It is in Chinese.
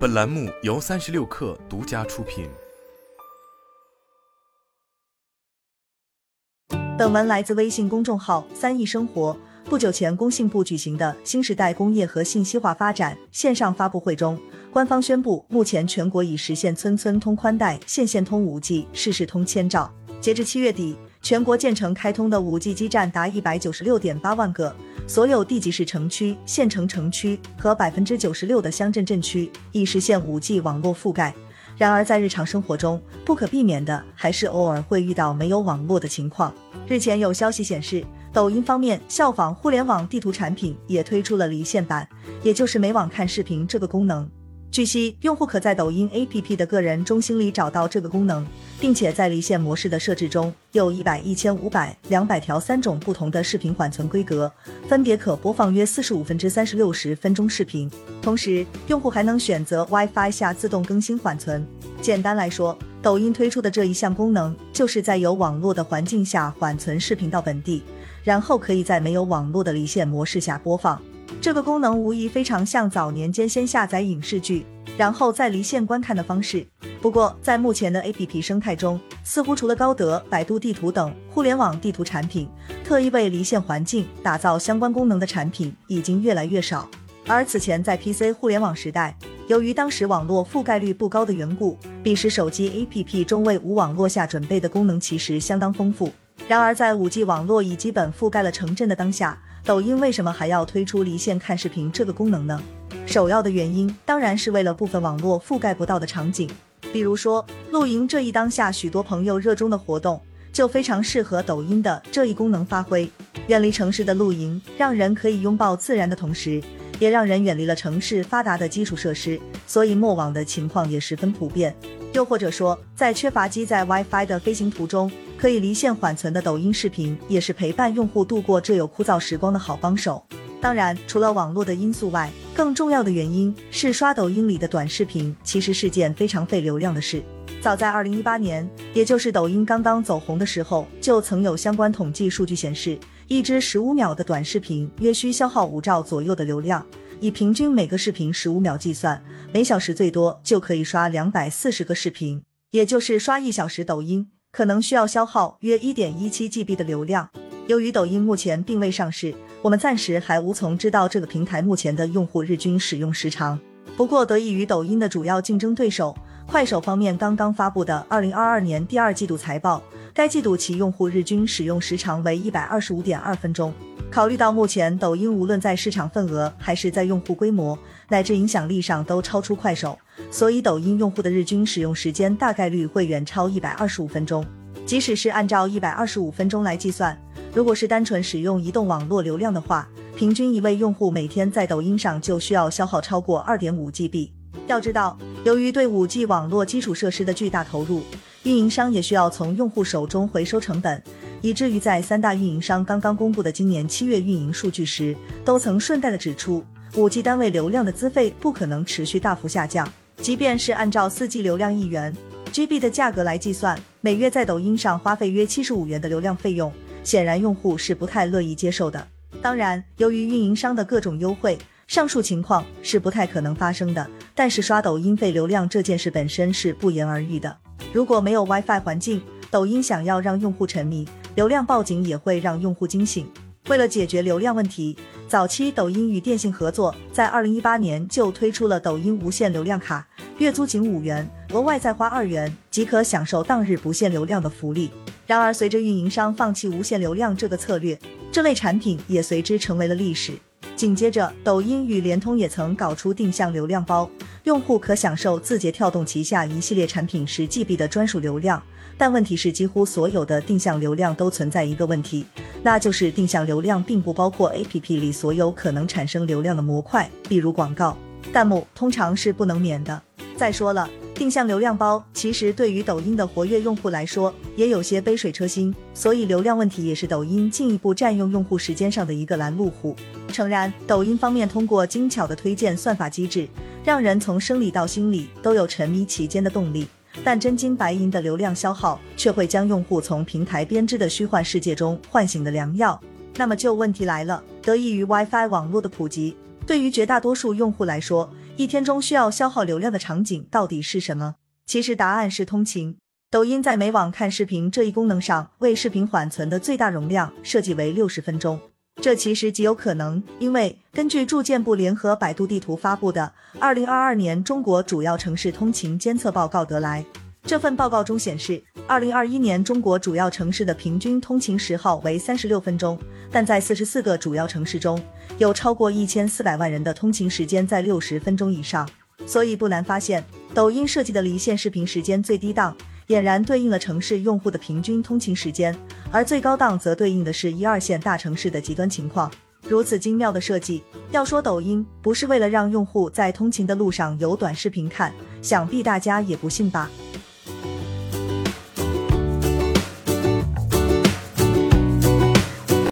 本栏目由三十六氪独家出品。本文来自微信公众号“三亿生活”。不久前，工信部举行的新时代工业和信息化发展线上发布会中，官方宣布，目前全国已实现村村通宽带、县县通五 G、市市通千兆。截至七月底。全国建成开通的 5G 基站达一百九十六点八万个，所有地级市城区、县城城区和百分之九十六的乡镇镇区已实现 5G 网络覆盖。然而，在日常生活中，不可避免的还是偶尔会遇到没有网络的情况。日前有消息显示，抖音方面效仿互联网地图产品，也推出了离线版，也就是没网看视频这个功能。据悉，用户可在抖音 APP 的个人中心里找到这个功能，并且在离线模式的设置中，有一百、一千、五百、两百条三种不同的视频缓存规格，分别可播放约四十五分之三十六十分钟视频。同时，用户还能选择 WiFi 下自动更新缓存。简单来说，抖音推出的这一项功能，就是在有网络的环境下缓存视频到本地，然后可以在没有网络的离线模式下播放。这个功能无疑非常像早年间先下载影视剧，然后再离线观看的方式。不过，在目前的 APP 生态中，似乎除了高德、百度地图等互联网地图产品，特意为离线环境打造相关功能的产品已经越来越少。而此前在 PC 互联网时代，由于当时网络覆盖率不高的缘故，彼时手机 APP 中为无网络下准备的功能其实相当丰富。然而，在 5G 网络已基本覆盖了城镇的当下，抖音为什么还要推出离线看视频这个功能呢？首要的原因当然是为了部分网络覆盖不到的场景，比如说露营这一当下许多朋友热衷的活动，就非常适合抖音的这一功能发挥。远离城市的露营，让人可以拥抱自然的同时，也让人远离了城市发达的基础设施，所以没网的情况也十分普遍。又或者说，在缺乏机载 WiFi 的飞行途中，可以离线缓存的抖音视频，也是陪伴用户度过这有枯燥时光的好帮手。当然，除了网络的因素外，更重要的原因是刷抖音里的短视频其实是件非常费流量的事。早在二零一八年，也就是抖音刚刚走红的时候，就曾有相关统计数据显示，一支十五秒的短视频约需消耗五兆左右的流量。以平均每个视频十五秒计算，每小时最多就可以刷两百四十个视频，也就是刷一小时抖音。可能需要消耗约一点一七 GB 的流量。由于抖音目前并未上市，我们暂时还无从知道这个平台目前的用户日均使用时长。不过，得益于抖音的主要竞争对手快手方面刚刚发布的二零二二年第二季度财报，该季度其用户日均使用时长为一百二十五点二分钟。考虑到目前抖音无论在市场份额还是在用户规模乃至影响力上都超出快手。所以，抖音用户的日均使用时间大概率会远超一百二十五分钟。即使是按照一百二十五分钟来计算，如果是单纯使用移动网络流量的话，平均一位用户每天在抖音上就需要消耗超过二点五 GB。要知道，由于对五 G 网络基础设施的巨大投入，运营商也需要从用户手中回收成本，以至于在三大运营商刚刚公布的今年七月运营数据时，都曾顺带的指出，五 G 单位流量的资费不可能持续大幅下降。即便是按照四 G 流量一元 GB 的价格来计算，每月在抖音上花费约七十五元的流量费用，显然用户是不太乐意接受的。当然，由于运营商的各种优惠，上述情况是不太可能发生的。但是刷抖音费流量这件事本身是不言而喻的。如果没有 WiFi 环境，抖音想要让用户沉迷，流量报警也会让用户惊醒。为了解决流量问题，早期抖音与电信合作，在二零一八年就推出了抖音无限流量卡。月租仅五元，额外再花二元即可享受当日不限流量的福利。然而，随着运营商放弃无限流量这个策略，这类产品也随之成为了历史。紧接着，抖音与联通也曾搞出定向流量包，用户可享受字节跳动旗下一系列产品十 GB 的专属流量。但问题是，几乎所有的定向流量都存在一个问题，那就是定向流量并不包括 APP 里所有可能产生流量的模块，比如广告、弹幕，通常是不能免的。再说了，定向流量包其实对于抖音的活跃用户来说也有些杯水车薪，所以流量问题也是抖音进一步占用用户时间上的一个拦路虎。诚然，抖音方面通过精巧的推荐算法机制，让人从生理到心理都有沉迷其间的动力，但真金白银的流量消耗却会将用户从平台编织的虚幻世界中唤醒的良药。那么就问题来了，得益于 WiFi 网络的普及，对于绝大多数用户来说。一天中需要消耗流量的场景到底是什么？其实答案是通勤。抖音在美网看视频这一功能上，为视频缓存的最大容量设计为六十分钟。这其实极有可能，因为根据住建部联合百度地图发布的《二零二二年中国主要城市通勤监测报告》得来，这份报告中显示，二零二一年中国主要城市的平均通勤时耗为三十六分钟，但在四十四个主要城市中，有超过一千四百万人的通勤时间在六十分钟以上。所以不难发现，抖音设计的离线视频时间最低档。俨然对应了城市用户的平均通勤时间，而最高档则对应的是一二线大城市的极端情况。如此精妙的设计，要说抖音不是为了让用户在通勤的路上有短视频看，想必大家也不信吧。